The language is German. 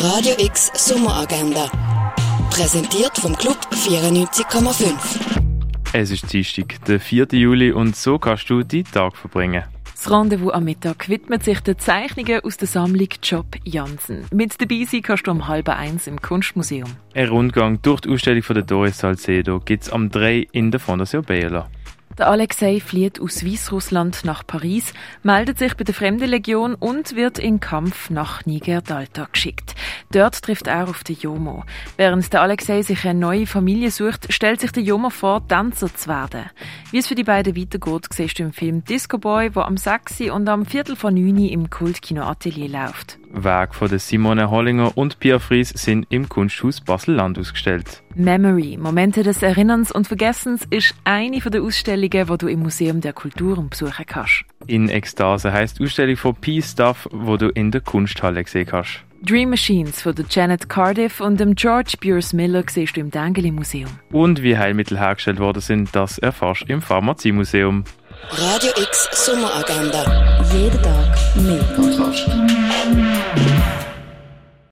Radio X Sommeragenda. Präsentiert vom Club 94,5. Es ist Dienstag, der 4. Juli, und so kannst du die Tag verbringen. Das Rendezvous am Mittag widmet sich den Zeichnungen aus der Sammlung Job Jansen. Mit dabei sein kannst du um halb eins im Kunstmuseum. Ein Rundgang durch die Ausstellung von der Doris Salcedo gibt es am 3 in der Fondation Baylor. Der Alexei flieht aus Weißrussland nach Paris, meldet sich bei der Fremdenlegion und wird in Kampf nach Niger-Delta geschickt. Dort trifft er auf den Jomo. Während der Alexei sich eine neue Familie sucht, stellt sich der Jomo vor, Tänzer zu werden. Wie es für die beiden weitergeht, siehst du im Film Disco Boy, der am 6. und am Viertel von 9 im Kultkino Atelier läuft. Werke von der Simone Hollinger und Pia Fries sind im Kunsthaus Basel-Land ausgestellt. Memory, Momente des Erinnerns und Vergessens, ist eine der Ausstellungen, die du im Museum der Kulturen besuchen kannst. In Ekstase heisst die Ausstellung von P-Stuff, wo du in der Kunsthalle gesehen kannst. Dream Machines von der Janet Cardiff und dem George Bures Miller siehst du im Dengeli Museum. Und wie Heilmittel hergestellt worden sind, das erfährst du im Pharmaziemuseum. Radio X Sommeragenda. Jeden Tag mehr. Kontrast.